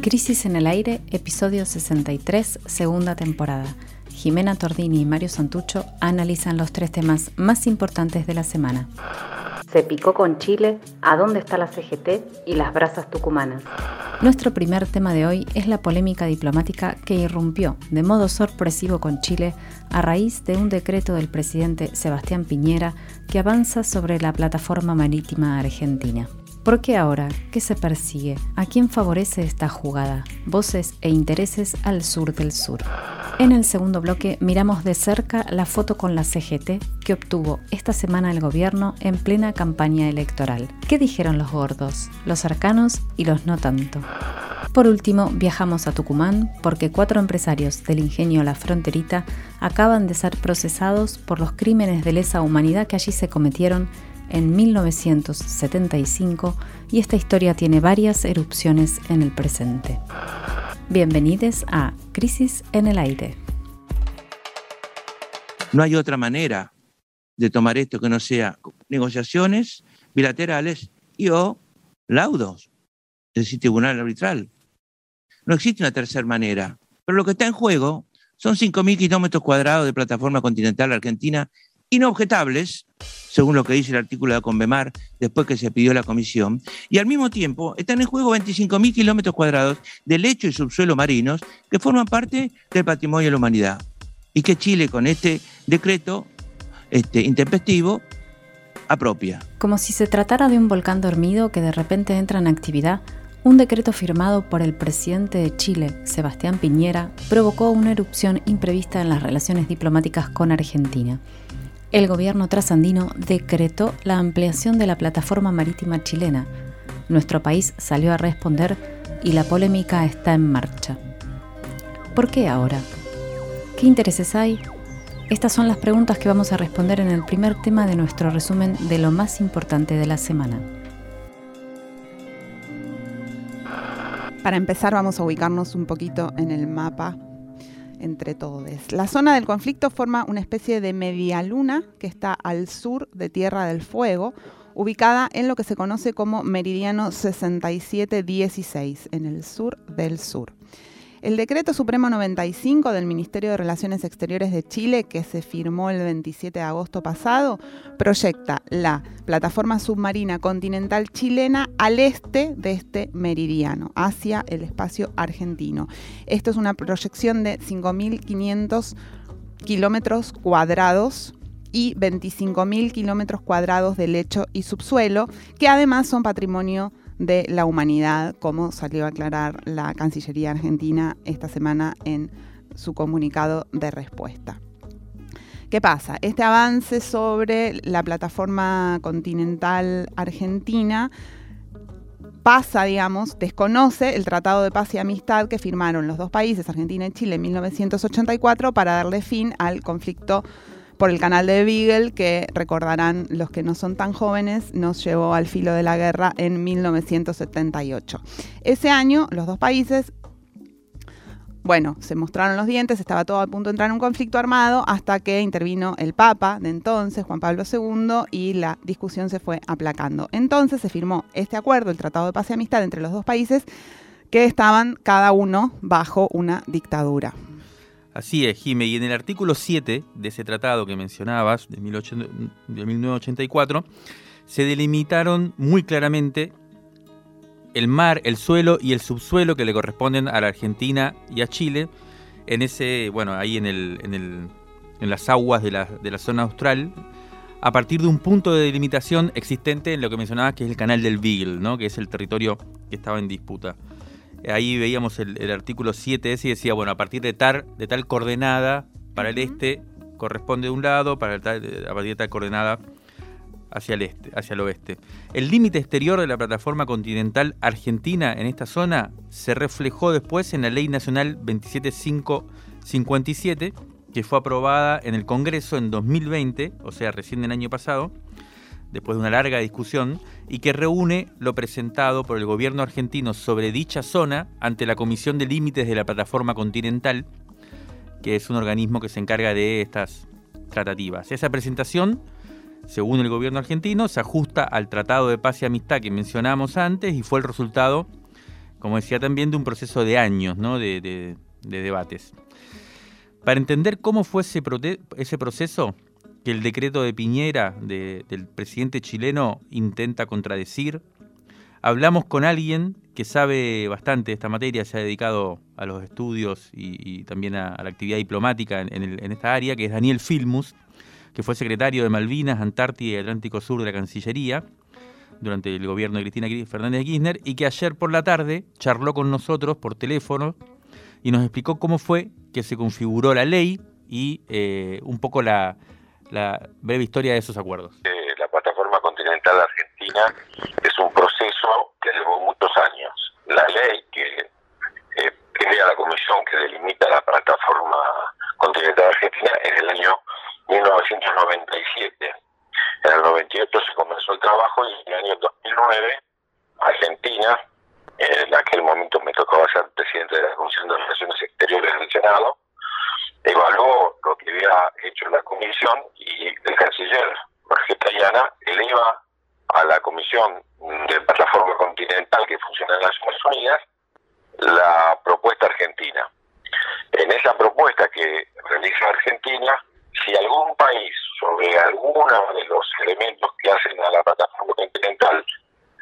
Crisis en el Aire, episodio 63, segunda temporada. Jimena Tordini y Mario Santucho analizan los tres temas más importantes de la semana. Se picó con Chile, ¿a dónde está la CGT y las brasas tucumanas? Nuestro primer tema de hoy es la polémica diplomática que irrumpió de modo sorpresivo con Chile a raíz de un decreto del presidente Sebastián Piñera que avanza sobre la plataforma marítima argentina. ¿Por qué ahora? ¿Qué se persigue? ¿A quién favorece esta jugada? Voces e intereses al sur del sur. En el segundo bloque miramos de cerca la foto con la CGT que obtuvo esta semana el gobierno en plena campaña electoral. ¿Qué dijeron los gordos, los cercanos y los no tanto? Por último, viajamos a Tucumán porque cuatro empresarios del ingenio La Fronterita acaban de ser procesados por los crímenes de lesa humanidad que allí se cometieron en 1975 y esta historia tiene varias erupciones en el presente. Bienvenidos a Crisis en el Aire. No hay otra manera de tomar esto que no sea negociaciones bilaterales y o laudos, es decir, tribunal arbitral. No existe una tercera manera. Pero lo que está en juego son 5.000 kilómetros cuadrados de plataforma continental argentina inobjetables, según lo que dice el artículo de Convemar, después que se pidió la comisión, y al mismo tiempo están en juego 25.000 kilómetros cuadrados de lecho y subsuelo marinos que forman parte del patrimonio de la humanidad. Y que Chile con este decreto este, intempestivo apropia. Como si se tratara de un volcán dormido que de repente entra en actividad, un decreto firmado por el presidente de Chile, Sebastián Piñera, provocó una erupción imprevista en las relaciones diplomáticas con Argentina el gobierno trasandino decretó la ampliación de la plataforma marítima chilena. Nuestro país salió a responder y la polémica está en marcha. ¿Por qué ahora? ¿Qué intereses hay? Estas son las preguntas que vamos a responder en el primer tema de nuestro resumen de lo más importante de la semana. Para empezar vamos a ubicarnos un poquito en el mapa entre todos. La zona del conflicto forma una especie de media luna que está al sur de Tierra del Fuego, ubicada en lo que se conoce como meridiano 6716, en el sur del sur. El decreto supremo 95 del Ministerio de Relaciones Exteriores de Chile, que se firmó el 27 de agosto pasado, proyecta la plataforma submarina continental chilena al este de este meridiano, hacia el espacio argentino. Esto es una proyección de 5.500 kilómetros cuadrados y 25.000 kilómetros cuadrados de lecho y subsuelo, que además son patrimonio de la humanidad, como salió a aclarar la Cancillería Argentina esta semana en su comunicado de respuesta. ¿Qué pasa? Este avance sobre la plataforma continental argentina pasa, digamos, desconoce el Tratado de Paz y Amistad que firmaron los dos países, Argentina y Chile, en 1984 para darle fin al conflicto por el canal de Beagle, que recordarán los que no son tan jóvenes, nos llevó al filo de la guerra en 1978. Ese año, los dos países bueno, se mostraron los dientes, estaba todo a punto de entrar en un conflicto armado hasta que intervino el Papa de entonces, Juan Pablo II, y la discusión se fue aplacando. Entonces se firmó este acuerdo, el Tratado de Paz y Amistad entre los dos países, que estaban cada uno bajo una dictadura. Así es, Jime, y en el artículo 7 de ese tratado que mencionabas, de, 1984, se delimitaron muy claramente el mar, el suelo y el subsuelo que le corresponden a la Argentina y a Chile, en ese, bueno, ahí en, el, en, el, en las aguas de la, de la zona austral, a partir de un punto de delimitación existente en lo que mencionabas que es el canal del Beagle, ¿no? que es el territorio que estaba en disputa ahí veíamos el, artículo 7 ese y decía, bueno, a partir de tal, de tal coordenada para el este corresponde de un lado, para el a partir de tal coordenada hacia el este, hacia el oeste. El límite exterior de la plataforma continental argentina en esta zona se reflejó después en la Ley Nacional 27557, que fue aprobada en el Congreso en 2020, o sea, recién el año pasado, después de una larga discusión, y que reúne lo presentado por el gobierno argentino sobre dicha zona ante la Comisión de Límites de la Plataforma Continental, que es un organismo que se encarga de estas tratativas. Esa presentación, según el gobierno argentino, se ajusta al Tratado de Paz y Amistad que mencionamos antes y fue el resultado como decía también, de un proceso de años, de, de, debates. Para entender cómo fue ese proceso, que el decreto de Piñera del presidente chileno intenta contradecir, hablamos con alguien que sabe bastante de esta materia, se ha dedicado a los estudios y, también a, la actividad diplomática en, esta área, que es Daniel Filmus, que fue secretario de Malvinas, Antártida y Atlántico Sur de la Cancillería durante el gobierno de Cristina Fernández de Kirchner y que ayer por la tarde charló con nosotros por teléfono y nos explicó cómo fue que se configuró la ley y eh, un poco la, breve historia de esos acuerdos. Eh, la plataforma continental argentina es un proceso que llevó muchos años. La ley que eh, crea la comisión que delimita la plataforma continental argentina es del año 1997 en el 98 se comenzó el trabajo y en el año 2009 Argentina, en aquel momento me tocaba ser presidente de la Comisión de Relaciones Exteriores del Senado, evaluó lo que había hecho la comisión el canciller Jorge Tayana eleva a la comisión de plataforma continental que funciona en las Naciones Unidas la propuesta argentina. En esa propuesta que realiza Argentina, si algún país sobre alguno de los elementos que hacen a la plataforma continental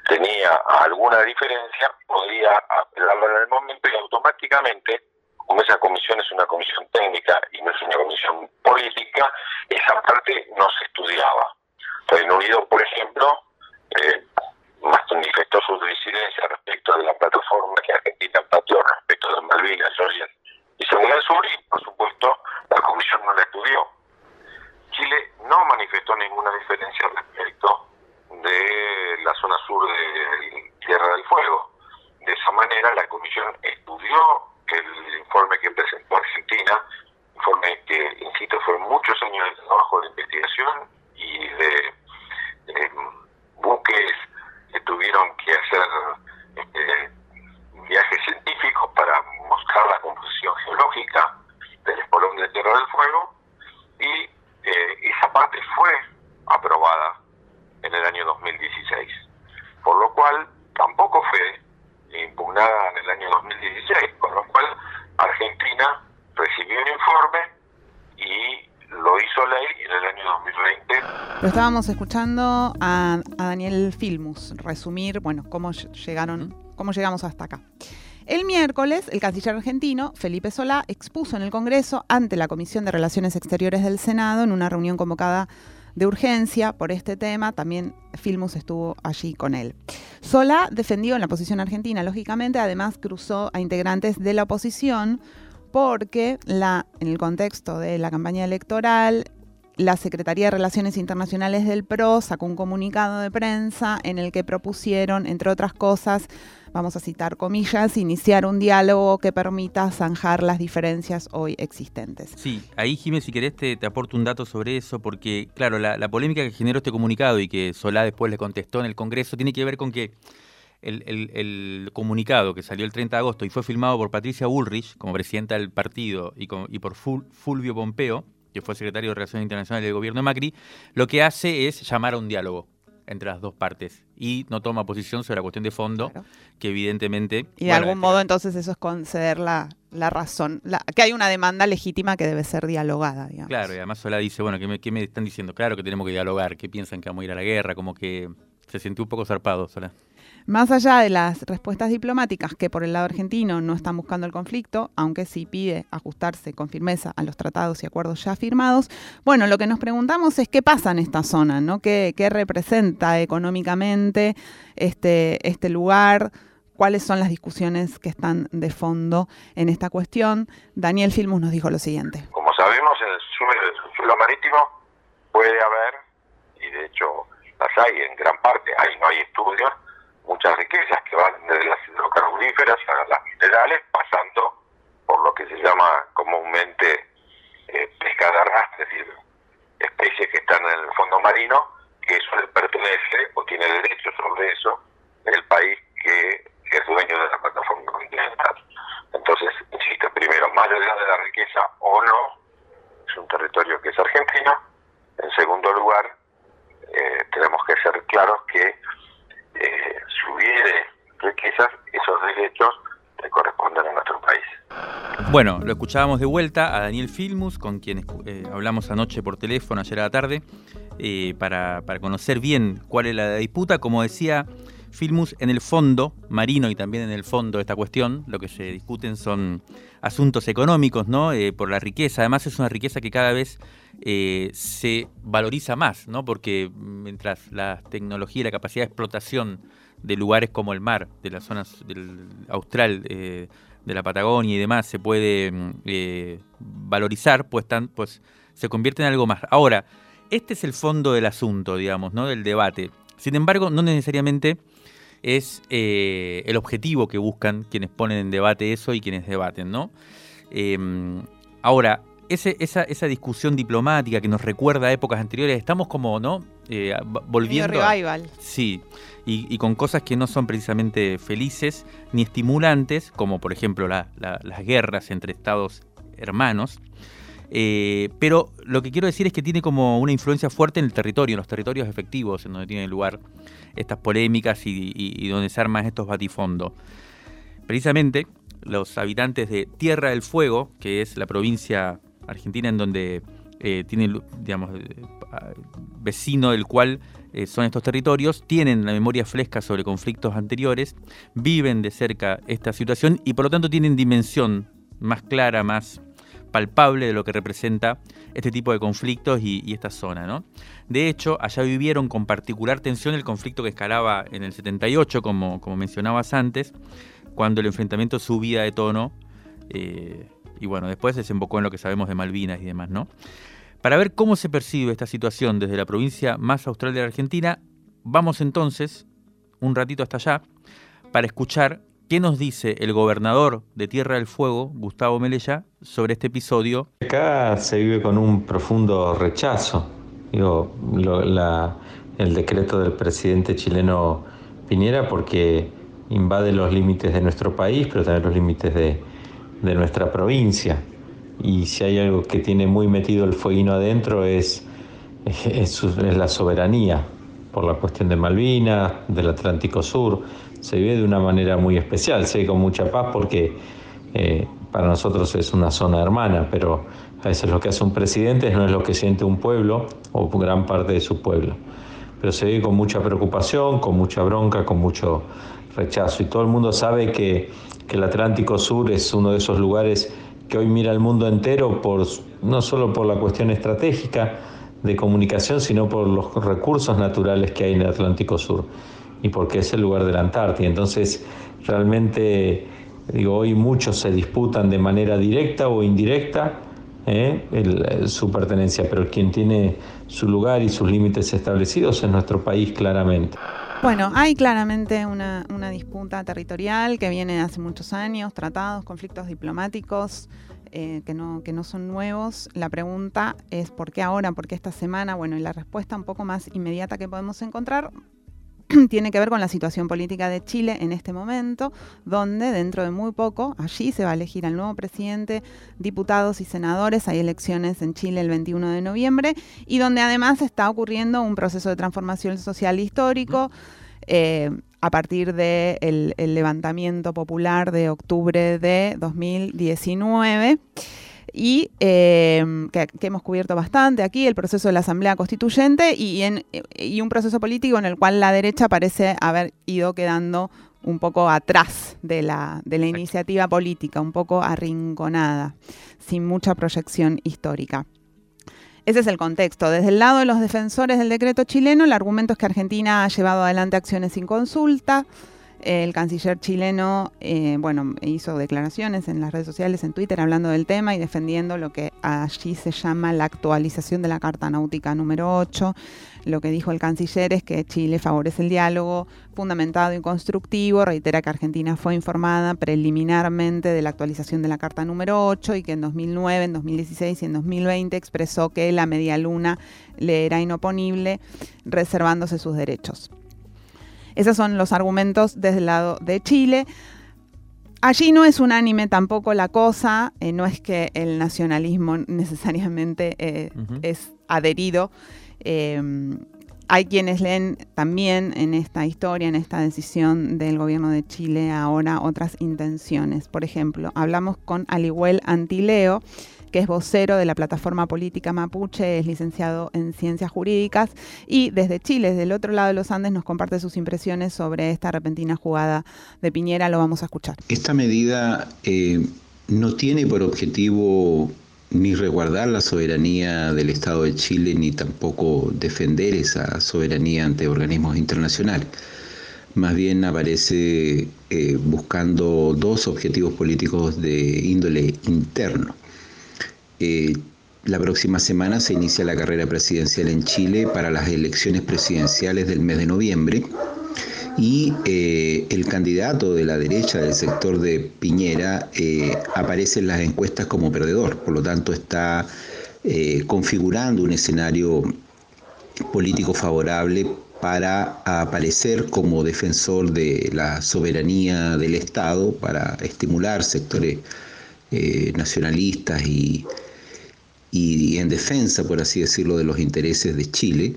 tenía alguna diferencia, podía apelarlo en el momento y automáticamente, como esa comisión es una comisión técnica y no es una comisión política, esa parte no se estudiaba. Reino Unido, por ejemplo, eh, manifestó su disidencia respecto de la plataforma que Argentina pateó respecto de Malvinas, Georgia y Seguridad Sur, y por supuesto la comisión no la estudió. Chile no manifestó ninguna diferencia respecto de la zona sur de Tierra del Fuego. De esa manera, la Comisión estudió el informe que presentó Argentina, informe que, insisto, fue muchos años de trabajo de investigación y de, buques que tuvieron que hacer este, viajes científicos para mostrar la composición geológica del espolón de Tierra del Fuego y eh, esa parte fue aprobada en el año 2016, por lo cual tampoco fue impugnada en el año 2016, con lo cual Argentina recibió un informe y lo hizo ley en el año 2020. Lo estábamos escuchando a, a Daniel Filmus resumir, bueno, cómo llegaron, cómo llegamos hasta acá. El miércoles, el canciller argentino, Felipe Solá, expuso en el Congreso ante la Comisión de Relaciones Exteriores del Senado en una reunión convocada de urgencia por este tema. También Filmus estuvo allí con él. Solá defendió en la posición argentina, lógicamente, además cruzó a integrantes de la oposición porque en el contexto de la campaña electoral, la Secretaría de Relaciones Internacionales del PRO sacó un comunicado de prensa en el que propusieron, entre otras cosas, vamos a citar comillas, iniciar un diálogo que permita zanjar las diferencias hoy existentes. Sí, ahí Jiménez, si querés te, aporto un dato sobre eso, porque claro, la, polémica que generó este comunicado y que Solá después le contestó en el Congreso tiene que ver con que el, comunicado que salió el 30 de agosto y fue filmado por Patricia Bullrich como presidenta del partido y, y por Fulvio Pompeo, que fue secretario de Relaciones Internacionales del gobierno de Macri, lo que hace es llamar a un diálogo entre las dos partes y no toma posición sobre la cuestión de fondo, que evidentemente... Y de algún modo entonces eso es conceder la, la razón, la, que hay una demanda legítima que debe ser dialogada. Digamos. Claro, y además Sola dice, bueno, ¿qué me, ¿qué me, están diciendo? Claro que tenemos que dialogar, ¿qué piensan que vamos a ir a la guerra? Como que se sintió un poco zarpado, Sola. Más allá de las respuestas diplomáticas que por el lado argentino no están buscando el conflicto, aunque sí pide ajustarse con firmeza a los tratados y acuerdos ya firmados, bueno, lo que nos preguntamos es qué pasa en esta zona, ¿no? ¿Qué, representa económicamente este, este lugar? cuáles son las discusiones que están de fondo en esta cuestión. Daniel Filmus nos dijo lo siguiente. Como sabemos, en el suelo marítimo puede haber, y de hecho las hay en gran parte, ahí no hay estudios, muchas riquezas que van desde las hidrocarburíferas a las minerales, pasando por lo que se llama comúnmente eh, pesca de arrastre, es decir, especies que están en el fondo marino, que eso le pertenece o tiene derecho sobre eso el país que es dueño de la plataforma continental. Entonces, insisto, primero, más allá de la riqueza o no, es un territorio que es argentino. En segundo lugar, eh, tenemos que ser claros que eh, si hubiere derechos que corresponden a nuestro país. Bueno, lo escuchábamos de vuelta a Daniel Filmus, con quien eh, hablamos anoche por teléfono, ayer a la tarde, eh, para, para, conocer bien cuál es la disputa. Como decía Filmus, en el fondo marino y también en el fondo de esta cuestión, lo que se discuten son asuntos económicos, ¿no? Eh, por la riqueza. Además es una riqueza que cada vez eh, se valoriza más, ¿no? Porque mientras la tecnología y la capacidad de explotación de lugares como el mar, de las zonas del austral, eh, de la Patagonia y demás, se puede valorizar, pues, pues se convierte en algo más. Ahora, este es el fondo del asunto, digamos, ¿no? Del debate. Sin embargo, no necesariamente es eh, el objetivo que buscan quienes ponen en debate eso y quienes debaten, ¿no? Em, ahora, ese, esa, esa, discusión diplomática que nos recuerda a épocas anteriores, estamos como, ¿no? Eh, volviendo. revival. sí, y, con cosas que no son precisamente felices ni estimulantes, como por ejemplo las guerras entre estados hermanos. Eh, pero lo que quiero decir es que tiene como una influencia fuerte en el territorio, en los territorios efectivos, en donde tienen lugar estas polémicas y, donde se arman estos batifondos. Precisamente los habitantes de Tierra del Fuego, que es la provincia argentina en donde eh, tiene, digamos, eh, vecino del cual son estos territorios, tienen la memoria fresca sobre conflictos anteriores, viven de cerca esta situación y por lo tanto tienen dimensión más clara, más palpable de lo que representa este tipo de conflictos y, esta zona. ¿no? De hecho, allá vivieron con particular tensión el conflicto que escalaba en el 78, como, como mencionabas antes, cuando el enfrentamiento subía de tono eh, y bueno, después desembocó en lo que sabemos de Malvinas y demás. ¿no? Para ver cómo se percibe esta situación desde la provincia más austral de la Argentina, vamos entonces un ratito hasta allá para escuchar ¿Qué nos dice el gobernador de Tierra del Fuego, Gustavo Melella, sobre este episodio? Acá se vive con un profundo rechazo. El decreto del presidente chileno Piñera porque invade los límites de nuestro país, pero también los límites de, nuestra provincia. Y si hay algo que tiene muy metido el fueguino adentro es, es la soberanía por la cuestión de Malvinas, del Atlántico Sur se vive de una manera muy especial, se con mucha paz porque eh, para nosotros es una zona hermana, pero a veces lo que hace un presidente no es lo que siente un pueblo o gran parte de su pueblo. Pero se vive con mucha preocupación, con mucha bronca, con mucho rechazo. Y todo el mundo sabe que, que el Atlántico Sur es uno de esos lugares que hoy mira el mundo entero, por, no solo por la cuestión estratégica de comunicación, sino por los recursos naturales que hay en el Atlántico Sur y porque es el lugar de la Antártida. Entonces, realmente, digo, hoy muchos se disputan de manera directa o indirecta ¿eh? su pertenencia, pero quien tiene su lugar y sus límites establecidos es nuestro país claramente. Bueno, hay claramente una, una disputa territorial que viene hace muchos años, tratados, conflictos diplomáticos. Eh, que, no, que no son nuevos. La pregunta es ¿por qué ahora? ¿Por qué esta semana? Bueno, y la respuesta un poco más inmediata que podemos encontrar tiene que ver con la situación política de Chile en este momento, donde dentro de muy poco, allí se va a elegir al nuevo presidente, diputados y senadores, hay elecciones en Chile el 21 de noviembre, y donde además está ocurriendo un proceso de transformación social histórico. Eh, a partir del levantamiento popular de octubre de 2019 y em, que, hemos cubierto bastante aquí, el proceso de la Asamblea Constituyente y, en, y un proceso político en el cual la derecha parece haber ido quedando un poco atrás de la, de la iniciativa política, un poco arrinconada, sin mucha proyección histórica. Ese es el contexto. Desde el lado de los defensores del decreto chileno, el argumento es que Argentina ha llevado adelante acciones sin consulta, el canciller chileno, eh, bueno, hizo declaraciones en las redes sociales, en Twitter, hablando del tema y defendiendo lo que allí se llama la actualización de la Carta Náutica número 8. Lo que dijo el canciller es que Chile favorece el diálogo fundamentado y constructivo, reitera que Argentina fue informada preliminarmente de la actualización de la Carta número 8 y que en 2009, en 2016 y en 2020 expresó que la media luna le era inoponible, reservándose sus derechos. Esos son los argumentos desde el lado de Chile. Allí no es unánime tampoco la cosa, eh, no es que el nacionalismo necesariamente eh, es adherido. Em, hay quienes leen también en esta historia, en esta decisión del gobierno de Chile ahora otras intenciones. Por ejemplo, hablamos con Alihuel Antileo, que es vocero de la plataforma política mapuche, es licenciado en ciencias jurídicas y desde Chile, desde el otro lado de los Andes, nos comparte sus impresiones sobre esta repentina jugada de Piñera. Lo vamos a escuchar. Esta medida eh, no tiene por objetivo ni resguardar la soberanía del Estado de Chile, ni tampoco defender esa soberanía ante organismos internacionales. Más bien aparece eh, buscando dos objetivos políticos de índole interno. Eh, la próxima semana se inicia la carrera presidencial en Chile para las elecciones presidenciales del mes de noviembre. Y eh, el candidato de la derecha del sector de Piñera eh, aparece en las encuestas como perdedor, por lo tanto está configurando un escenario político favorable para aparecer como defensor de la soberanía del Estado, para estimular sectores nacionalistas y, y en defensa, por así decirlo, de los intereses de Chile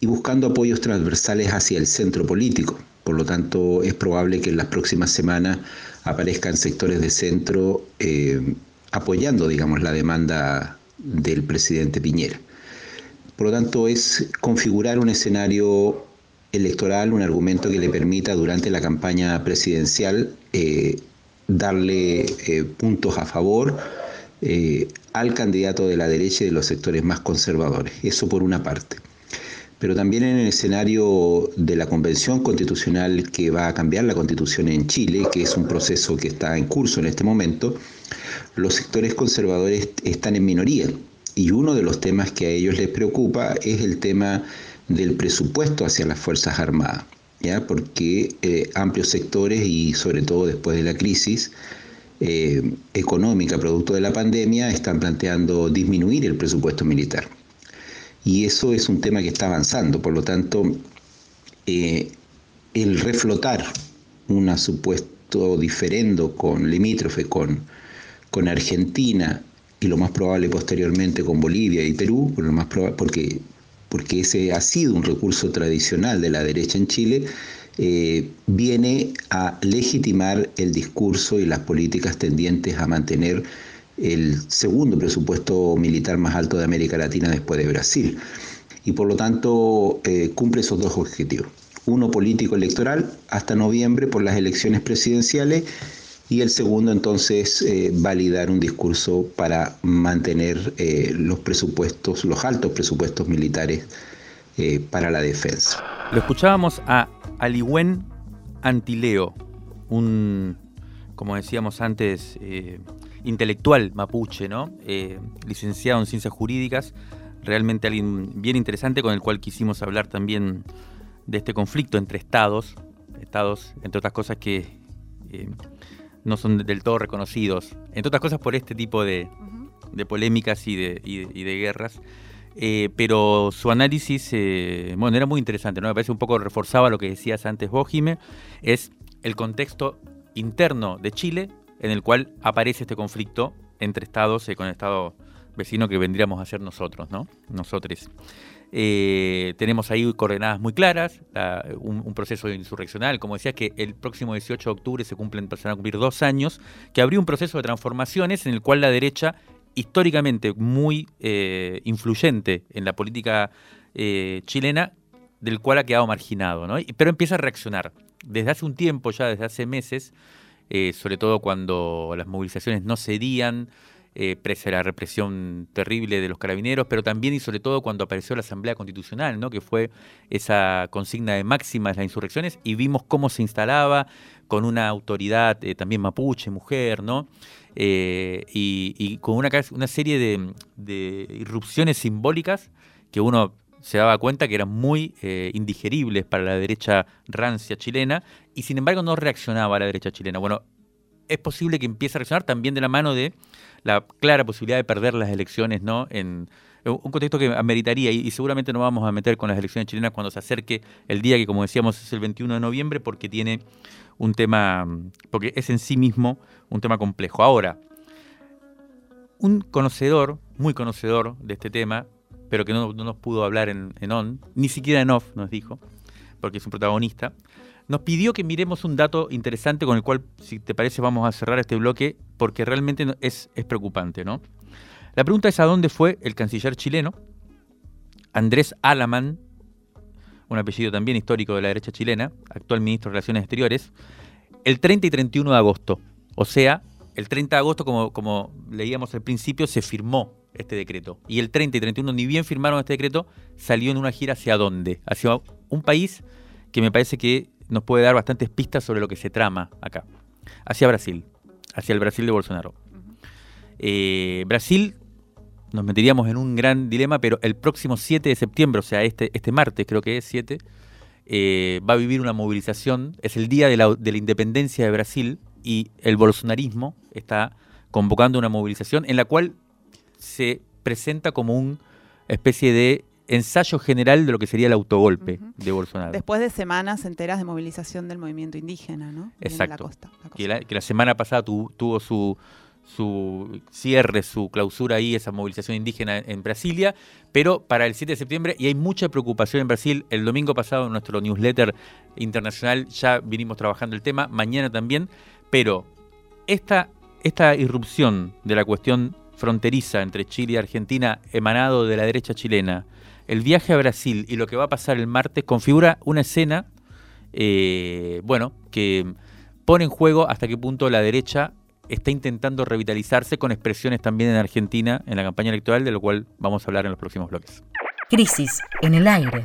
y buscando apoyos transversales hacia el centro político. Por lo tanto, es probable que en las próximas semanas aparezcan sectores de centro eh, apoyando, digamos, la demanda del presidente Piñera. Por lo tanto, es configurar un escenario electoral, un argumento que le permita durante la campaña presidencial eh, darle eh, puntos a favor eh, al candidato de la derecha y de los sectores más conservadores. Eso por una parte. Pero también en el escenario de la convención constitucional que va a cambiar la constitución en Chile, que es un proceso que está en curso en este momento, los sectores conservadores están en minoría. Y uno de los temas que a ellos les preocupa es el tema del presupuesto hacia las Fuerzas Armadas, ¿ya? porque eh, amplios sectores y sobre todo después de la crisis, eh, económica producto de la pandemia están planteando disminuir el presupuesto militar. Y eso es un tema que está avanzando, por lo tanto, eh, el reflotar un supuesto diferendo con limítrofe con, con Argentina y lo más probable posteriormente con Bolivia y Perú, lo más porque, porque ese ha sido un recurso tradicional de la derecha en Chile, eh, viene a legitimar el discurso y las políticas tendientes a mantener el segundo presupuesto militar más alto de América Latina después de Brasil. Y por lo tanto eh, cumple esos dos objetivos. Uno político electoral hasta noviembre por las elecciones presidenciales y el segundo entonces eh, validar un discurso para mantener los presupuestos, los altos presupuestos militares para la defensa. Lo escuchábamos a Aliwen Antileo, un, como decíamos antes, eh, intelectual mapuche, ¿no? Eh, licenciado en ciencias jurídicas, realmente alguien bien interesante con el cual quisimos hablar también de este conflicto entre estados, estados, entre otras cosas que eh, no son del todo reconocidos, entre otras cosas por este tipo de, polémicas y de guerras. Eh, pero su análisis, eh, bueno, era muy interesante, ¿no? Me parece un poco reforzaba lo que decías antes vos, Jime, es el contexto interno de Chile en el cual aparece este conflicto entre estados y con el estado vecino que vendríamos a ser nosotros, ¿no? Nosotros. Eh, tenemos ahí coordenadas muy claras, un, proceso insurreccional, como decías, que el próximo 18 de octubre se cumplen, van a cumplir dos años, que abrió un proceso de transformaciones en el cual la derecha históricamente muy eh, influyente en la política eh, chilena, del cual ha quedado marginado, ¿no? pero empieza a reaccionar. Desde hace un tiempo, ya desde hace meses, eh, sobre todo cuando las movilizaciones no cedían, presa la represión terrible de los carabineros, pero también y sobre todo cuando apareció la Asamblea Constitucional, ¿no? que fue esa consigna de máximas de las insurrecciones, y vimos cómo se instalaba con una autoridad también mapuche, mujer, ¿no? Eh, y, con una, serie de, irrupciones simbólicas que uno se daba cuenta que eran muy eh, indigeribles para la derecha rancia chilena y sin embargo no reaccionaba a la derecha chilena. Bueno, es posible que empiece a reaccionar también de la mano de la clara posibilidad de perder las elecciones, ¿no? En, un contexto que ameritaría, y, seguramente nos vamos a meter con las elecciones chilenas cuando se acerque el día que, como decíamos, es el 21 de noviembre, porque tiene un tema, porque es en sí mismo un tema complejo. Ahora, un conocedor, muy conocedor de este tema, pero que no, nos pudo hablar en, on, ni siquiera en off nos dijo, porque es un protagonista, nos pidió que miremos un dato interesante con el cual, si te parece, vamos a cerrar este bloque, porque realmente es, preocupante, ¿no? La pregunta es a dónde fue el canciller chileno, Andrés Alaman, un apellido también histórico de la derecha chilena, actual ministro de Relaciones Exteriores, el 30 y 31 de agosto. O sea, el 30 de agosto, como, como leíamos al principio, se firmó este decreto. Y el 30 y 31, ni bien firmaron este decreto, salió en una gira hacia dónde? Hacia un país que me parece que nos puede dar bastantes pistas sobre lo que se trama acá. Hacia Brasil, hacia el Brasil de Bolsonaro. Eh, Brasil nos meteríamos en un gran dilema, pero el próximo 7 de septiembre, o sea, este, este martes creo que es 7, eh, va a vivir una movilización, es el día de la, de la independencia de Brasil y el bolsonarismo está convocando una movilización en la cual se presenta como una especie de ensayo general de lo que sería el autogolpe de Bolsonaro. Después de semanas enteras de movilización del movimiento indígena, ¿no? Exacto. Que, la, semana pasada tuvo su, su cierre, su clausura ahí, esa movilización indígena en Brasilia, pero para el 7 de septiembre, y hay mucha preocupación en Brasil, el domingo pasado en nuestro newsletter internacional ya vinimos trabajando el tema, mañana también, pero esta, esta irrupción de la cuestión fronteriza entre Chile y Argentina emanado de la derecha chilena, el viaje a Brasil y lo que va a pasar el martes configura una escena, eh, bueno, que pone en juego hasta qué punto la derecha está intentando revitalizarse con expresiones también en Argentina en la campaña electoral, de lo cual vamos a hablar en los próximos bloques. Crisis en el aire.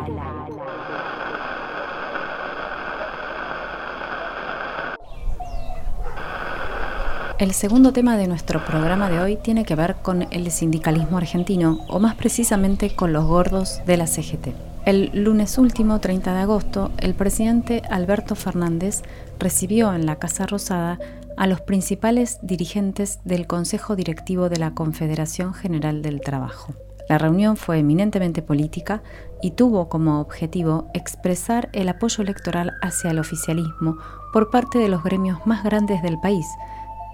El segundo tema de nuestro programa de hoy tiene que ver con el sindicalismo argentino, o más precisamente con los gordos de la CGT. El lunes último, 30 de agosto, el presidente Alberto Fernández recibió en la Casa Rosada a los principales dirigentes del Consejo Directivo de la Confederación General del Trabajo. La reunión fue eminentemente política y tuvo como objetivo expresar el apoyo electoral hacia el oficialismo por parte de los gremios más grandes del país,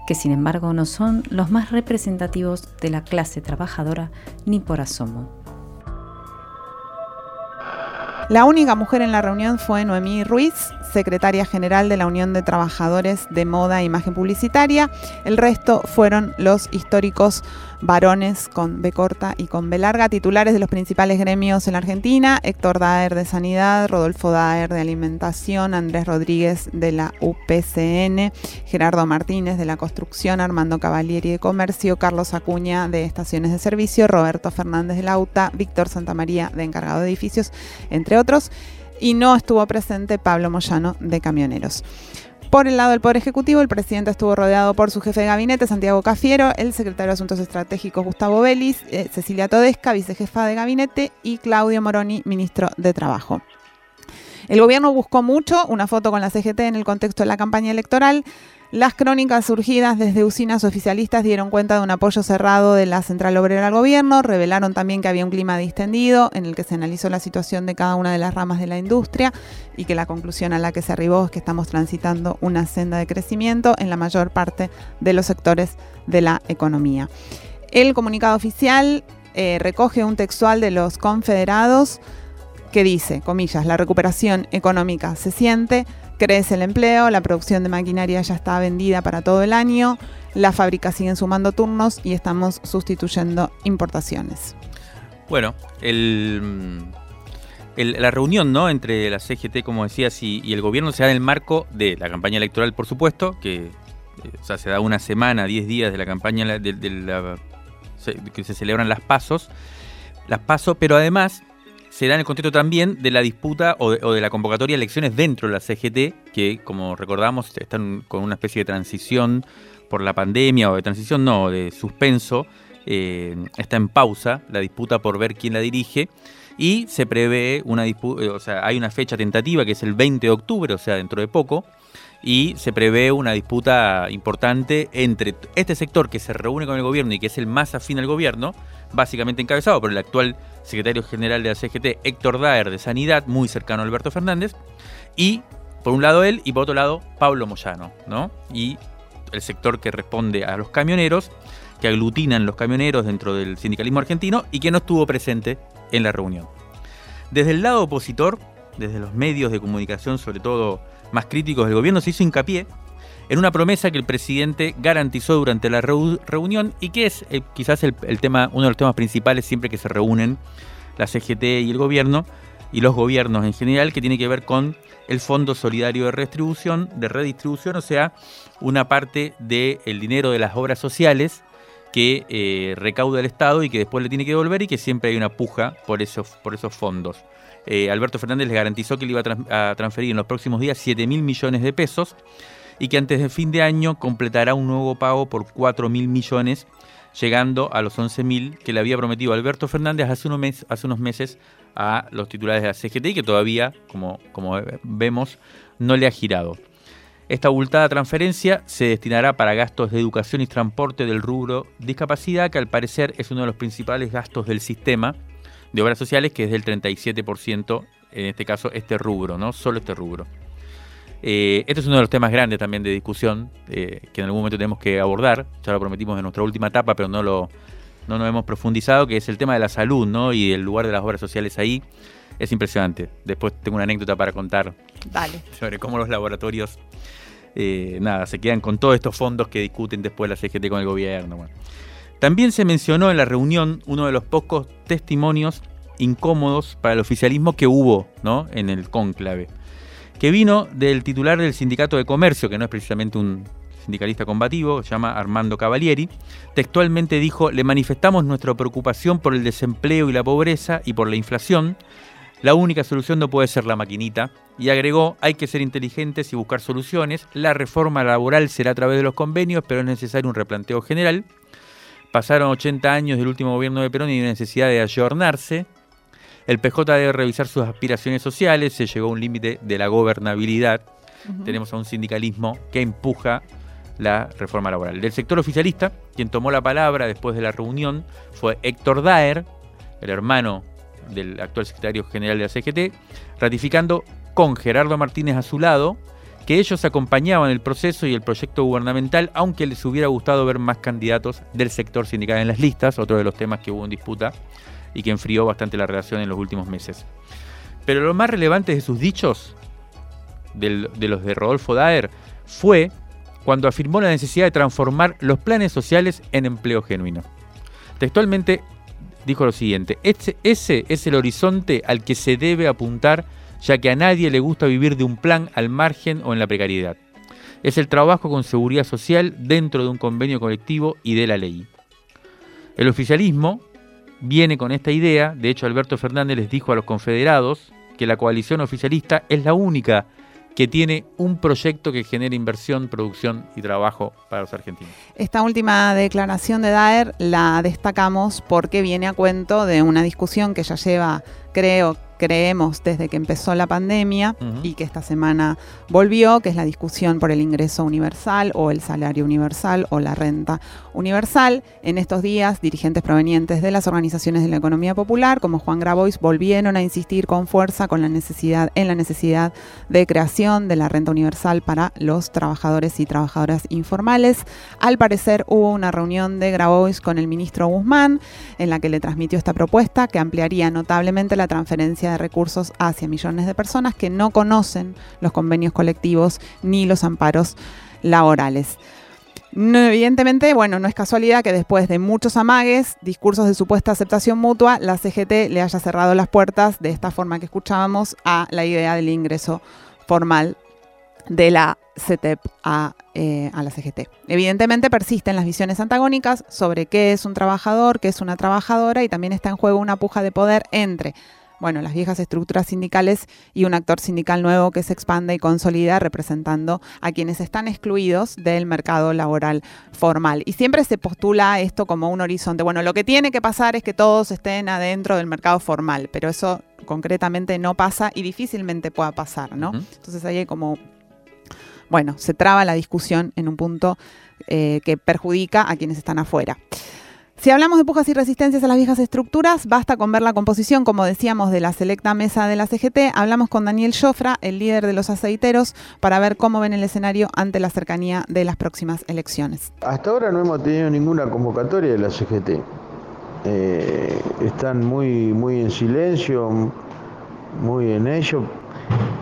que sin embargo no son los más representativos de la clase trabajadora ni por asomo. La única mujer en la reunión fue Noemí Ruiz, secretaria general de la Unión de Trabajadores de Moda e Imagen Publicitaria. El resto fueron los históricos varones con B corta y con B larga, titulares de los principales gremios en la Argentina, Héctor Daer de Sanidad, Rodolfo Daer de Alimentación, Andrés Rodríguez de la UPCN, Gerardo Martínez de la Construcción, Armando Cavalieri de Comercio, Carlos Acuña de Estaciones de Servicio, Roberto Fernández de la UTA, Víctor Santamaría de Encargado de Edificios, entre otros, y no estuvo presente Pablo Moyano de Camioneros. Por el lado del Poder Ejecutivo, el presidente estuvo rodeado por su jefe de gabinete, Santiago Cafiero, el secretario de Asuntos Estratégicos, Gustavo Vélez, eh, Cecilia Todesca, vicejefa de gabinete, y Claudio Moroni, ministro de Trabajo. El gobierno buscó mucho una foto con la CGT en el contexto de la campaña electoral. Las crónicas surgidas desde usinas oficialistas dieron cuenta de un apoyo cerrado de la central obrera al gobierno, revelaron también que había un clima distendido en el que se analizó la situación de cada una de las ramas de la industria y que la conclusión a la que se arribó es que estamos transitando una senda de crecimiento en la mayor parte de los sectores de la economía. El comunicado oficial eh, recoge un textual de los confederados que dice, comillas, la recuperación económica se siente, crece el empleo, la producción de maquinaria ya está vendida para todo el año, las fábricas siguen sumando turnos y estamos sustituyendo importaciones. Bueno, la reunión ¿no? entre la CGT, como decías, y, el gobierno se da en el marco de la campaña electoral, por supuesto, que eh, se da una semana, 10 días de la campaña de, que se celebran las pasos, las pasos, pero además se da en el contexto también de la disputa o de, la convocatoria de elecciones dentro de la CGT, que como recordamos están con una especie de transición por la pandemia o de transición, no, de suspenso. Eh, está en pausa la disputa por ver quién la dirige. y se prevé una disputa, eh, o sea, hay una fecha tentativa que es el 20 de octubre, o sea, dentro de poco, y se prevé una disputa importante entre este sector que se reúne con el gobierno y que es el más afín al gobierno, básicamente encabezado por el actual secretario general de la CGT, Héctor Daer, de Sanidad, muy cercano a Alberto Fernández, y por un lado él y por otro lado Pablo Moyano, ¿no? Y el sector que responde a los camioneros, que aglutinan los camioneros dentro del sindicalismo argentino y que no estuvo presente en la reunión. Desde el lado opositor, desde los medios de comunicación, sobre todo más críticos del gobierno, se hizo hincapié en una promesa que el presidente garantizó durante la reunión y que es eh, quizás el, tema, uno de los temas principales siempre que se reúnen la CGT y el gobierno y los gobiernos en general, que tiene que ver con el Fondo Solidario de Redistribución, de redistribución, o sea, una parte del dinero de las obras sociales que eh, recauda el Estado y que después le tiene que devolver y que siempre hay una puja por esos, por esos fondos. Eh, Alberto Fernández le garantizó que le iba a, transferir en los próximos días 7 mil millones de pesos y que antes de fin de año completará un nuevo pago por 4 mil millones, llegando a los 11 mil que le había prometido Alberto Fernández hace unos, meses a los titulares de la CGT y que todavía, como, como vemos, no le ha girado. Esta abultada transferencia se destinará para gastos de educación y transporte del rubro discapacidad, que al parecer es uno de los principales gastos del sistema de obras sociales, que es del 37%, en este caso este rubro, ¿no? Solo este rubro. Eh, este es uno de los temas grandes también de discusión eh, que en algún momento tenemos que abordar. Ya lo prometimos en nuestra última etapa, pero no lo no nos hemos profundizado, que es el tema de la salud, ¿no? Y el lugar de las obras sociales ahí. Es impresionante. Después tengo una anécdota para contar sobre cómo los laboratorios eh, nada, se quedan con todos estos fondos que discuten después la CGT con el gobierno. También se mencionó en la reunión uno de los pocos testimonios incómodos para el oficialismo que hubo ¿no? en el cónclave, que vino del titular del Sindicato de Comercio, que no es precisamente un sindicalista combativo, se llama Armando Cavalieri, textualmente dijo, le manifestamos nuestra preocupación por el desempleo y la pobreza y por la inflación, la única solución no puede ser la maquinita. Y agregó, hay que ser inteligentes y buscar soluciones. La reforma laboral será a través de los convenios, pero es necesario un replanteo general. Pasaron 80 años del último gobierno de Perón y hay necesidad de ayornarse. El PJ debe revisar sus aspiraciones sociales. Se llegó a un límite de la gobernabilidad. Tenemos a un sindicalismo que empuja la reforma laboral. Del sector oficialista, quien tomó la palabra después de la reunión fue Héctor Daer, el hermano del actual secretario general de la CGT, ratificando con Gerardo Martínez a su lado que ellos acompañaban el proceso y el proyecto gubernamental, aunque les hubiera gustado ver más candidatos del sector sindical en las listas, otro de los temas que hubo en disputa y que enfrió bastante la relación en los últimos meses. Pero lo más relevante de sus dichos, de los de Rodolfo Daer, fue cuando afirmó la necesidad de transformar los planes sociales en empleo genuino. Textualmente dijo lo siguiente, ese, ese es el horizonte al que se debe apuntar ya que a nadie le gusta vivir de un plan al margen o en la precariedad. Es el trabajo con seguridad social dentro de un convenio colectivo y de la ley. El oficialismo viene con esta idea, de hecho Alberto Fernández les dijo a los confederados que la coalición oficialista es la única que tiene un proyecto que genera inversión, producción y trabajo para los argentinos. Esta última declaración de Daer la destacamos porque viene a cuento de una discusión que ya lleva, creo, creemos desde que empezó la pandemia y que esta semana volvió, que es la discusión por el ingreso universal o el salario universal o la renta universal. En estos días, dirigentes provenientes de las organizaciones de la economía popular, como Juan Grabois, volvieron a insistir con fuerza con la necesidad, en la necesidad de creación de la renta universal para los trabajadores y trabajadoras informales. Al parecer hubo una reunión de Grabois con el ministro Guzmán en la que le transmitió esta propuesta que ampliaría notablemente la transferencia de recursos hacia millones de personas que no conocen los convenios colectivos ni los amparos laborales. evidentemente, bueno, no es casualidad que después de muchos amagues, discursos de supuesta aceptación mutua, la CGT le haya cerrado las puertas de esta forma que escuchábamos a la idea del ingreso formal de la CETEP a, eh, a, la CGT. Evidentemente persisten las visiones antagónicas sobre qué es un trabajador, qué es una trabajadora y también está en juego una puja de poder entre bueno, las viejas estructuras sindicales y un actor sindical nuevo que se expande y consolida representando a quienes están excluidos del mercado laboral formal. Y siempre se postula esto como un horizonte. Bueno, lo que tiene que pasar es que todos estén adentro del mercado formal, pero eso concretamente no pasa y difícilmente pueda pasar, ¿no? Entonces ahí hay como, bueno, se traba la discusión en un punto eh, que perjudica a quienes están afuera. Si hablamos de pujas y resistencias a las viejas estructuras, basta con ver la composición, como decíamos, de la selecta mesa de la CGT. Hablamos con Daniel Jofra, el líder de los aceiteros, para ver cómo ven el escenario ante la cercanía de las próximas elecciones. Hasta ahora no hemos tenido ninguna convocatoria de la CGT. Eh, están muy, muy en silencio, muy en ello.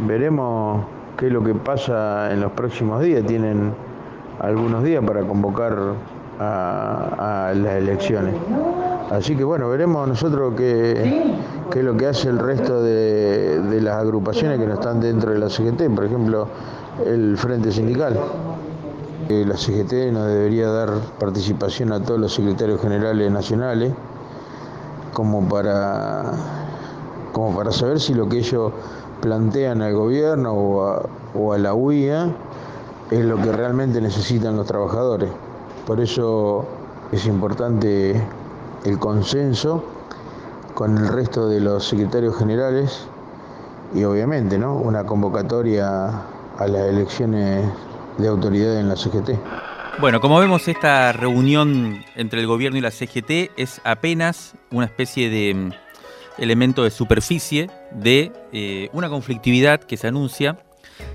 Veremos qué es lo que pasa en los próximos días. Tienen algunos días para convocar a, las elecciones. Así que bueno, veremos nosotros qué, qué es lo que hace el resto de, de, las agrupaciones que no están dentro de la CGT, por ejemplo, el Frente Sindical. Eh, la CGT nos debería dar participación a todos los secretarios generales nacionales como para, como para saber si lo que ellos plantean al gobierno o a, o a la UIA es lo que realmente necesitan los trabajadores. Por eso es importante el consenso con el resto de los secretarios generales y obviamente ¿no? una convocatoria a las elecciones de autoridad en la CGT. Bueno, como vemos, esta reunión entre el gobierno y la CGT es apenas una especie de mm, elemento de superficie de eh, una conflictividad que se anuncia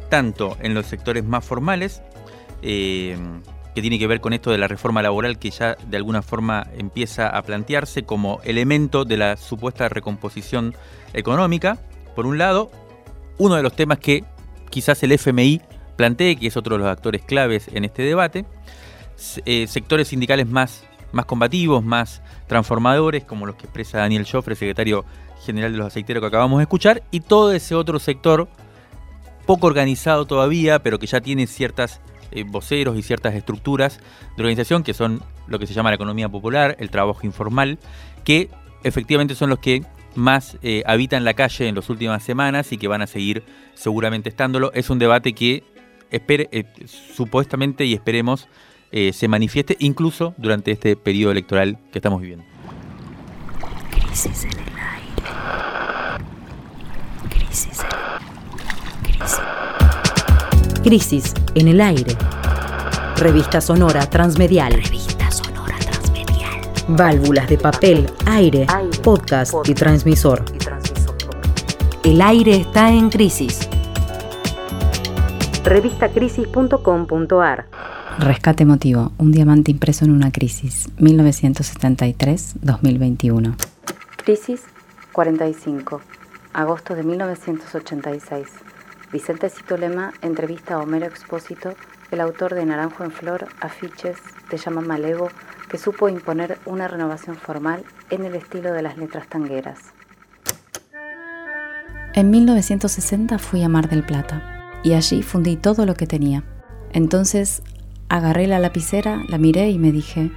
tanto en los sectores más formales, eh, que tiene que ver con esto de la reforma laboral que ya de alguna forma empieza a plantearse como elemento de la supuesta recomposición económica, por un lado, uno de los temas que quizás el FMI plantee, que es otro de los actores claves en este debate, eh, sectores sindicales más, más combativos, más transformadores, como los que expresa Daniel Joffre, secretario general de los aceiteros que acabamos de escuchar, y todo ese otro sector poco organizado todavía, pero que ya tiene ciertas eh, voceros y ciertas estructuras de organización que son lo que se llama la economía popular, el trabajo informal, que efectivamente son los que más eh, habitan la calle en las últimas semanas y que van a seguir seguramente estándolo. Es un debate que eh, supuestamente y esperemos se manifieste incluso durante este periodo electoral que estamos viviendo. Crisis en el aire. Crisis en... Crisis. En el aire. Revista Sonora Transmedial. Revista Sonora Transmedial. Válvulas de papel, aire, podcast, y, transmisor. y transmisor. El aire está en crisis. Revistacrisis.com.ar Rescate emotivo, un diamante impreso en una crisis, 1973-2021. Crisis 45, agosto de 1986. Vicente Citolema entrevista a Homero Expósito, el autor de Naranjo en Flor, Afiches, Te llama Malevo, que supo imponer una renovación formal en el estilo de las letras tangueras. En 1960 fui a Mar del Plata y allí fundí todo lo que tenía. Entonces agarré la lapicera, la miré y me dije,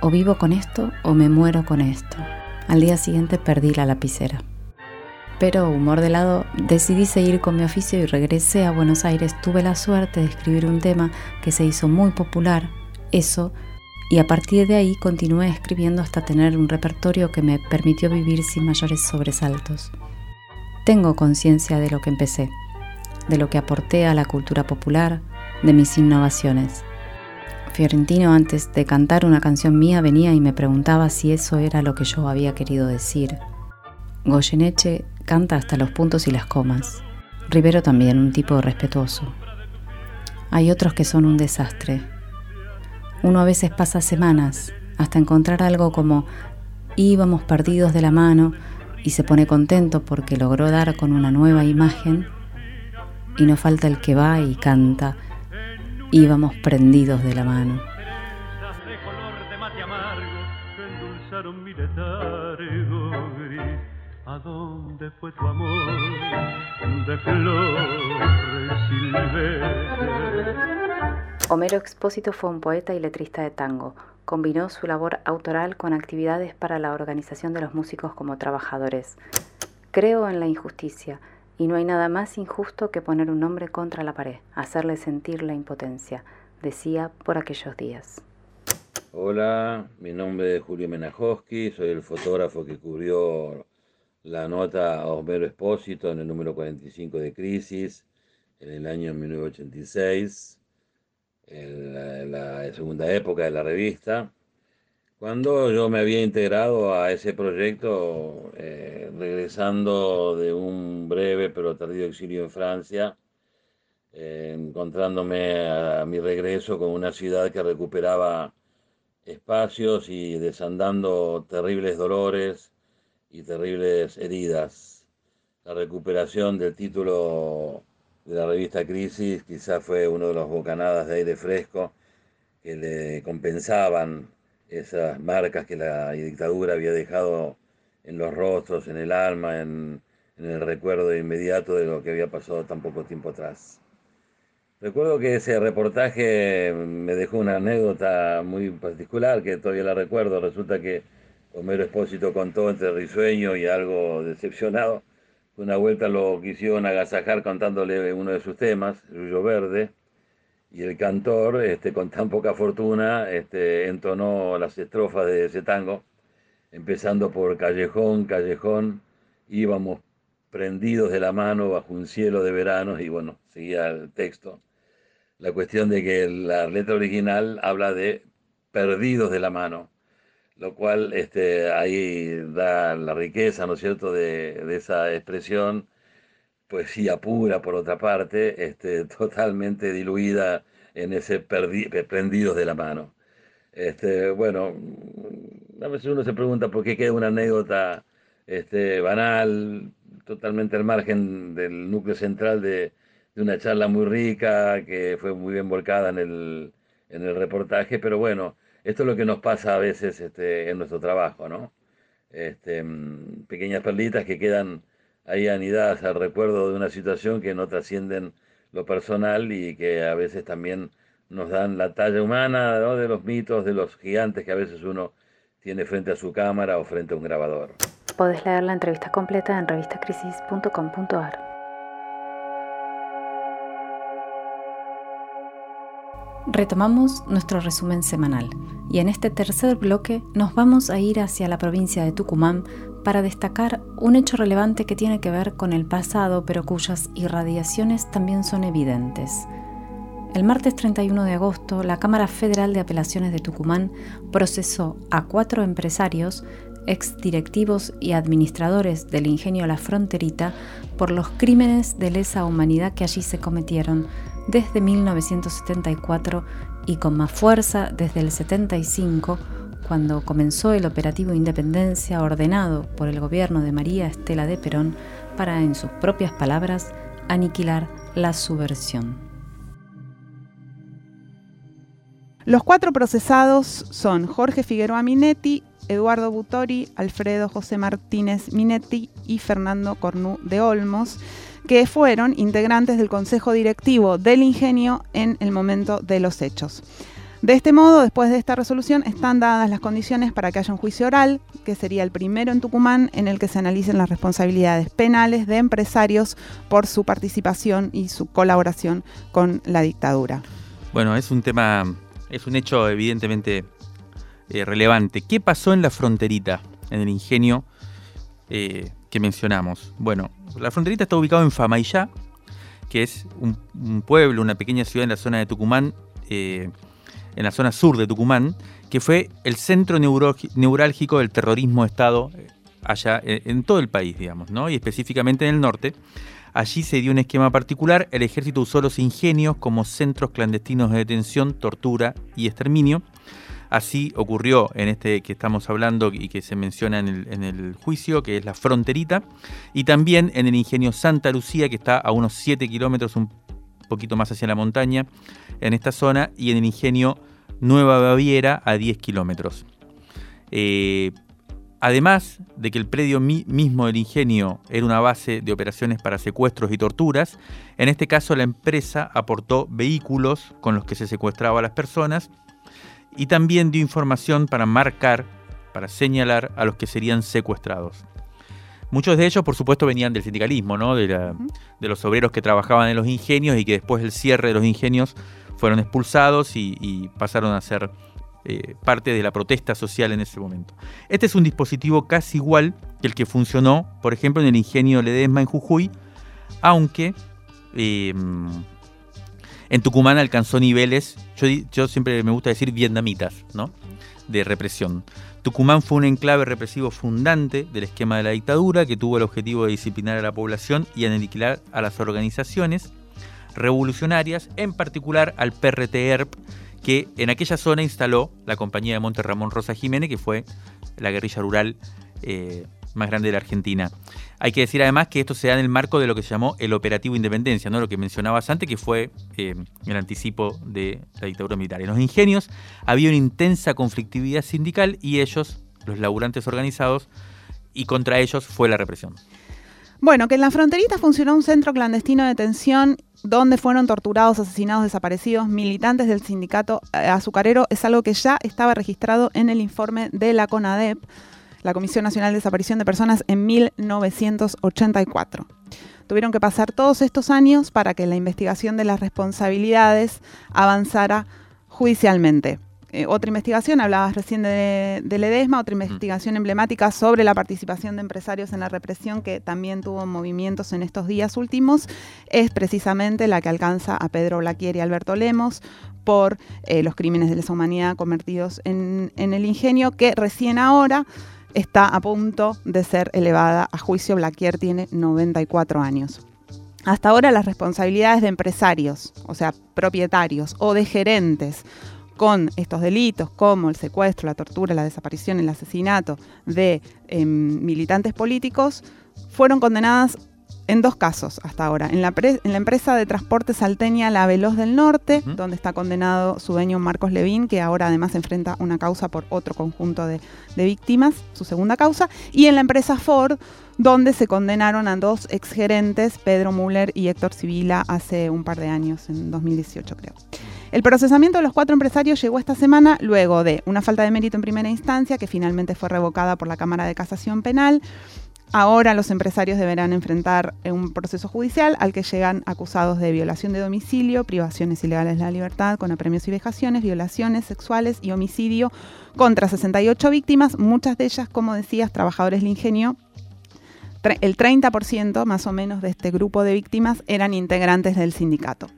o vivo con esto o me muero con esto. Al día siguiente perdí la lapicera. Pero, humor de lado, decidí seguir con mi oficio y regresé a Buenos Aires. Tuve la suerte de escribir un tema que se hizo muy popular, eso, y a partir de ahí continué escribiendo hasta tener un repertorio que me permitió vivir sin mayores sobresaltos. Tengo conciencia de lo que empecé, de lo que aporté a la cultura popular, de mis innovaciones. Fiorentino antes de cantar una canción mía venía y me preguntaba si eso era lo que yo había querido decir. Goyeneche canta hasta los puntos y las comas. Rivero también, un tipo respetuoso. Hay otros que son un desastre. Uno a veces pasa semanas hasta encontrar algo como íbamos perdidos de la mano y se pone contento porque logró dar con una nueva imagen y no falta el que va y canta íbamos prendidos de la mano. Dónde fue tu amor de Homero Expósito fue un poeta y letrista de tango. Combinó su labor autoral con actividades para la organización de los músicos como trabajadores. Creo en la injusticia y no hay nada más injusto que poner un hombre contra la pared, hacerle sentir la impotencia, decía por aquellos días. Hola, mi nombre es Julio Menajoski, soy el fotógrafo que cubrió la nota a Homero Espósito en el número 45 de Crisis en el año 1986, en la, segunda época de la revista. Cuando yo me había integrado a ese proyecto, eh, regresando de un breve pero tardío exilio en Francia, eh, encontrándome a, mi regreso con una ciudad que recuperaba espacios y desandando terribles dolores y terribles heridas. La recuperación del título de la revista Crisis quizás fue uno de los bocanadas de aire fresco que le compensaban esas marcas que la dictadura había dejado en los rostros, en el alma, en, el recuerdo inmediato de lo que había pasado tan poco tiempo atrás. Recuerdo que ese reportaje me dejó una anécdota muy particular que todavía la recuerdo. Resulta que Homero Espósito contó entre risueño y algo decepcionado una vuelta lo quisieron agasajar contándole uno de sus temas, Ruyo Verde, y el cantor, este, con tan poca fortuna, este, entonó las estrofas de ese tango, empezando por Callejón, Callejón, íbamos prendidos de la mano bajo un cielo de verano, y bueno, seguía el texto. La cuestión de que la letra original habla de perdidos de la mano, lo cual este, ahí da la riqueza, ¿no es cierto?, de, de esa expresión poesía pura, por otra parte, este, totalmente diluida en ese prendidos de la mano. Este, bueno, a veces uno se pregunta por qué queda una anécdota este, banal, totalmente al margen del núcleo central de, de, una charla muy rica, que fue muy bien volcada en el, en el reportaje, pero bueno, esto es lo que nos pasa a veces este, en nuestro trabajo, ¿no? Este, mm, pequeñas perlitas que quedan ahí anidadas al recuerdo de una situación que no trascienden lo personal y que a veces también nos dan la talla humana de los mitos, de los gigantes que a veces uno tiene frente a su cámara o frente a un grabador. Podés leer la entrevista completa en revistacrisis.com.ar. Retomamos nuestro resumen semanal y en este tercer bloque nos vamos a ir hacia la provincia de Tucumán para destacar un hecho relevante que tiene que ver con el pasado, pero cuyas irradiaciones también son evidentes. El martes 31 de agosto, la Cámara Federal de Apelaciones de Tucumán procesó a cuatro empresarios, exdirectivos y administradores del ingenio La Fronterita por los crímenes de lesa humanidad que allí se cometieron desde 1974 y con más fuerza desde el 75 cuando comenzó el operativo Independencia ordenado por el gobierno de María Estela de Perón para, en sus propias palabras, aniquilar la subversión. Los cuatro procesados son Jorge Figueroa Minetti, Eduardo Butori, Alfredo José Martínez Minetti y Fernando Cornú de Olmos, que fueron integrantes del Consejo Directivo del Ingenio en el momento de los hechos. De este modo, después de esta resolución, están dadas las condiciones para que haya un juicio oral, que sería el primero en Tucumán, en el que se analicen las responsabilidades penales de empresarios por su participación y su colaboración con la dictadura. Bueno, es un tema, es un hecho evidentemente eh, relevante. ¿Qué pasó en la fronterita, en el ingenio eh, que mencionamos? Bueno, la fronterita está ubicada en Famayá, que es un, pueblo, una pequeña ciudad en la zona de Tucumán, eh, en la zona sur de Tucumán, que fue el centro neurálgico del terrorismo de Estado eh, allá en, todo el país, digamos, ¿no? y específicamente en el norte. Allí se dio un esquema particular, el ejército usó los ingenios como centros clandestinos de detención, tortura y exterminio. Así ocurrió en este que estamos hablando y que se menciona en el, juicio, que es la fronterita, y también en el ingenio Santa Lucía, que está a unos 7 kilómetros, un poquito más hacia la montaña, en esta zona, y en el ingenio Nueva Baviera a 10 kilómetros. Eh, además de que el predio mismo del ingenio era una base de operaciones para secuestros y torturas, en este caso la empresa aportó vehículos con los que se secuestraba a las personas y también dio información para marcar, para señalar a los que serían secuestrados. Muchos de ellos, por supuesto, venían del sindicalismo, ¿no? de, de los obreros que trabajaban en los ingenios y que después del cierre de los ingenios fueron expulsados y, pasaron a ser eh, parte de la protesta social en ese momento. Este es un dispositivo casi igual que el que funcionó, por ejemplo, en el ingenio Ledesma en Jujuy, aunque em, en Tucumán alcanzó niveles, yo, siempre me gusta decir vietnamitas, ¿no? de represión. Tucumán fue un enclave represivo fundante del esquema de la dictadura que tuvo el objetivo de disciplinar a la población y aniquilar a las organizaciones revolucionarias, en particular al PRT-ERP, que en aquella zona instaló la compañía de Monte Ramón Rosa Jiménez, que fue la guerrilla rural eh, más grande de la Argentina. Hay que decir además que esto se da en el marco de lo que se llamó el Operativo Independencia, ¿no? lo que mencionabas antes, que fue eh, el anticipo de la dictadura militar. En los ingenios había una intensa conflictividad sindical y ellos, los laburantes organizados, y contra ellos fue la represión. Bueno, que en la fronterita funcionó un centro clandestino de detención donde fueron torturados, asesinados, desaparecidos militantes del sindicato eh, azucarero es algo que ya estaba registrado en el informe de la CONADEP, la Comisión Nacional de Desaparición de Personas, en 1984. Tuvieron que pasar todos estos años para que la investigación de las responsabilidades avanzara judicialmente. Eh, otra investigación, hablabas recién de, de, Ledesma, otra investigación emblemática sobre la participación de empresarios en la represión que también tuvo movimientos en estos días últimos, es precisamente la que alcanza a Pedro Blaquier y Alberto Lemos por eh, los crímenes de lesa humanidad convertidos en, en el ingenio, que recién ahora está a punto de ser elevada a juicio. Blaquier tiene 94 años. Hasta ahora las responsabilidades de empresarios, o sea, propietarios o de gerentes con estos delitos como el secuestro, la tortura, la desaparición, el asesinato de em, militantes políticos, fueron condenadas en dos casos hasta ahora. En la, en la, empresa de transporte salteña La Veloz del Norte, donde está condenado su dueño Marcos Levín, que ahora además enfrenta una causa por otro conjunto de, de, víctimas, su segunda causa, y en la empresa Ford, donde se condenaron a dos exgerentes, Pedro Müller y Héctor Sibila, hace un par de años, en 2018 creo. El procesamiento de los cuatro empresarios llegó esta semana luego de una falta de mérito en primera instancia que finalmente fue revocada por la Cámara de Casación Penal. Ahora los empresarios deberán enfrentar un proceso judicial al que llegan acusados de violación de domicilio, privaciones ilegales de la libertad con apremios y vejaciones, violaciones sexuales y homicidio contra 68 víctimas, muchas de ellas, como decías, trabajadores del ingenio. El 30% más o menos de este grupo de víctimas eran integrantes del sindicato.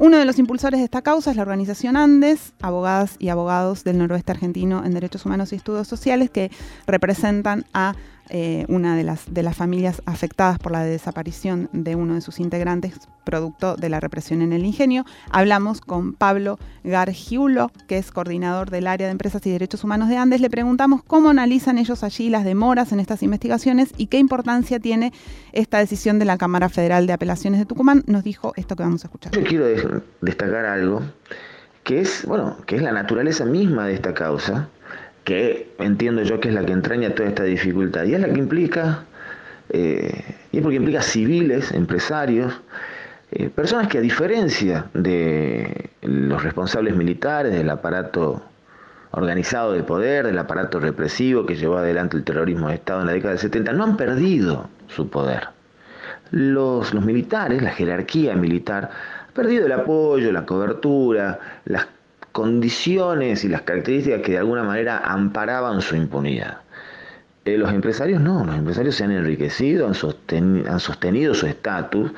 Uno de los impulsores de esta causa es la organización Andes, abogadas y abogados del noroeste argentino en derechos humanos y estudios sociales, que representan a eh, una de las, de las familias afectadas por la desaparición de uno de sus integrantes, producto de la represión en el ingenio. Hablamos con Pablo Gargiulo, que es coordinador del área de empresas y derechos humanos de Andes. Le preguntamos cómo analizan ellos allí las demoras en estas investigaciones y qué importancia tiene esta decisión de la Cámara Federal de Apelaciones de Tucumán. Nos dijo esto que vamos a escuchar. Yo quiero destacar algo que es, bueno, que es la naturaleza misma de esta causa que entiendo yo que es la que entraña toda esta dificultad, y es la que implica, eh, y es porque implica civiles, empresarios, eh, personas que a diferencia de los responsables militares, del aparato organizado de poder, del aparato represivo que llevó adelante el terrorismo de Estado en la década del 70, no han perdido su poder. Los, los militares, la jerarquía militar, ha perdido el apoyo, la cobertura, las condiciones y las características que de alguna manera amparaban su impunidad. Eh, los empresarios no, los empresarios se han enriquecido, han, sostenido su estatus,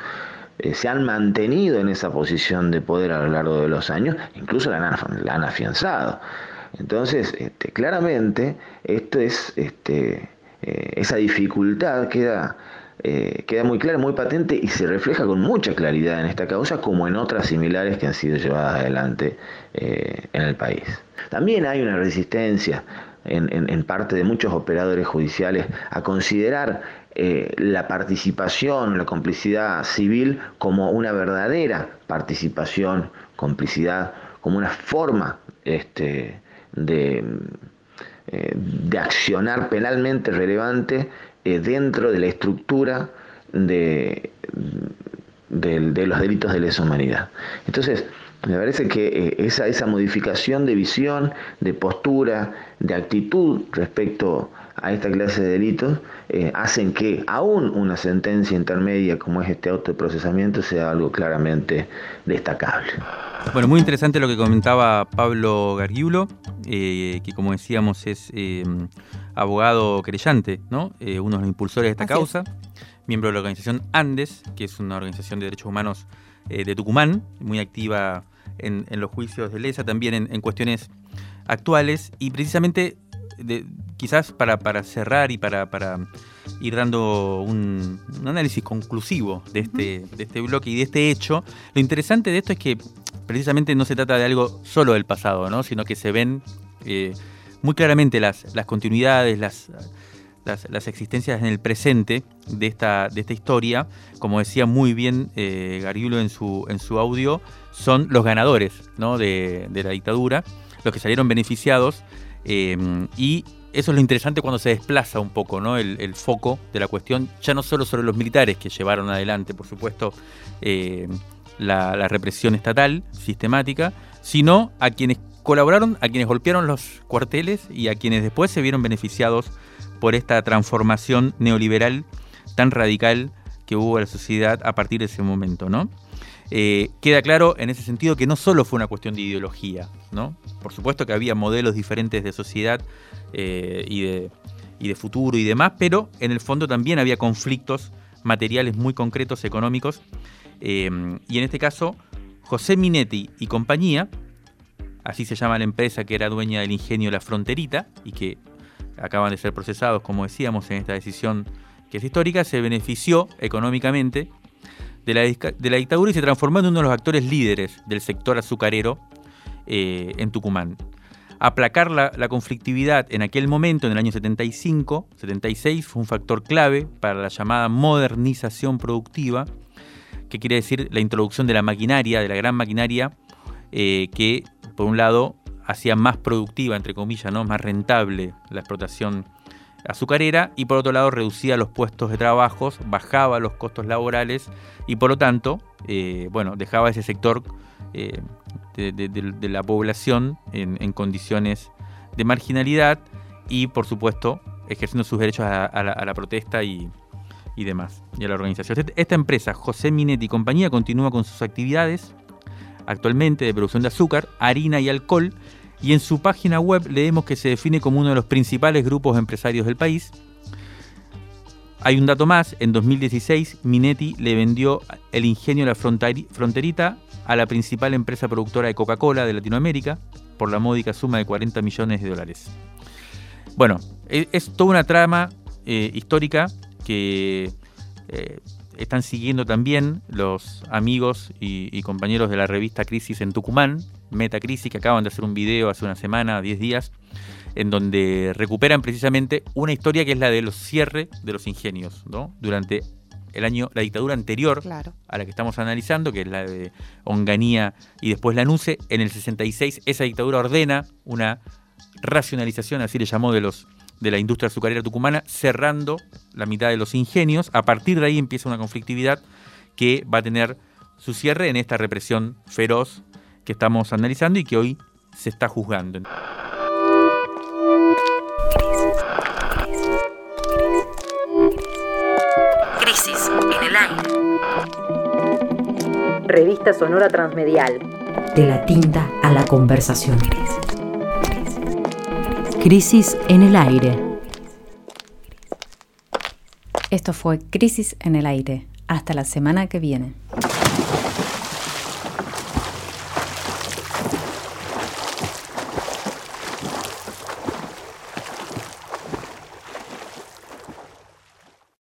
eh, se han mantenido en esa posición de poder a lo largo de los años, incluso la han, afianzado. Entonces, este, claramente, esto es, este, eh, esa dificultad queda eh, queda muy clara, muy patente y se refleja con mucha claridad en esta causa como en otras similares que han sido llevadas adelante eh, en el país. También hay una resistencia en, parte de muchos operadores judiciales a considerar eh, la participación, la complicidad civil como una verdadera participación, complicidad, como una forma este, de, de accionar penalmente relevante eh, dentro de la estructura de, de, los delitos de lesa humanidad. Entonces, me parece que eh, esa, esa modificación de visión, de postura, de actitud respecto esta clase de delitos eh, hacen que aún una sentencia intermedia como es este autoprocesamiento sea algo claramente destacable. Bueno, muy interesante lo que comentaba Pablo Gargiulo, eh, que como decíamos es eh, abogado creyente, ¿no? uno de los impulsores de esta causa, miembro de la organización Andes, que es una organización de derechos humanos de Tucumán, muy activa en, los juicios de Lesa, también en, cuestiones actuales, y precisamente quizás para, para, cerrar y para, para ir dando un, análisis conclusivo de este, de este bloque y de este hecho, lo interesante de esto es que precisamente no se trata de algo solo del pasado, ¿no? sino que se ven eh, muy claramente las, las continuidades, las, las, existencias en el presente de esta, de esta historia, como decía muy bien eh, en su, en su audio, son los ganadores ¿no? de, de la dictadura, los que salieron beneficiados Em, y eso es lo interesante cuando se desplaza un poco el, foco de la cuestión, ya no solo sobre los militares que llevaron adelante, por supuesto, em, la, represión estatal sistemática, sino a quienes colaboraron, a quienes golpearon los cuarteles y a quienes después se vieron beneficiados por esta transformación neoliberal tan radical que hubo en la sociedad a partir de ese momento, ¿no? Eh, queda claro en ese sentido que no solo fue una cuestión de ideología, ¿no? Por supuesto que había modelos diferentes de sociedad eh, y, de, futuro y demás, pero en el fondo también había conflictos materiales muy concretos, económicos, eh, y en este caso José Minetti y compañía, así se llama la empresa que era dueña del ingenio La Fronterita y que acaban de ser procesados, como decíamos, en esta decisión que es histórica, se benefició económicamente de la, dictadura y se transformó en uno de los actores líderes del sector azucarero eh, en Tucumán. Aplacar la, conflictividad en aquel momento, en el año 75, 76, fue un factor clave para la llamada modernización productiva, que quiere decir la introducción de la maquinaria, de la gran maquinaria, eh, que por un lado hacía más productiva, entre comillas, ¿no? más rentable la explotación azucarera y por otro lado reducía los puestos de trabajo, bajaba los costos laborales y por lo tanto, eh, bueno, dejaba ese sector eh, de, la población en, condiciones de marginalidad y por supuesto ejerciendo sus derechos a, la, protesta y, demás, y a la organización. Esta empresa, José Minetti y compañía, continúa con sus actividades actualmente de producción de azúcar, harina y alcohol y en su página web leemos que se define como uno de los principales grupos empresarios del país. Hay un dato más, en 2016 Minetti le vendió el ingenio La Fronterita a la principal empresa productora de Coca-Cola de Latinoamérica por la módica suma de 40 millones de dólares. Bueno, e-, es toda una trama eh, histórica que eh, están siguiendo también los amigos y, compañeros de la revista Crisis en Tucumán, Metacrisis, que acaban de hacer un video hace una semana, 10 días, en donde recuperan precisamente una historia que es la de los cierres de los ingenios, ¿no? Durante el año, la dictadura anterior a la que estamos analizando, que es la de Onganía y después la NUCE, en el 66 esa dictadura ordena una racionalización, así le llamó, de los de la industria azucarera tucumana, cerrando la mitad de los ingenios. A partir de ahí empieza una conflictividad que va a tener su cierre en esta represión feroz que estamos analizando y que hoy se está juzgando. Crisis en el aire. Revista Sonora Transmedial. De la tinta a la conversación. Crisis en el aire. Esto fue Crisis en el aire. Hasta la semana que viene.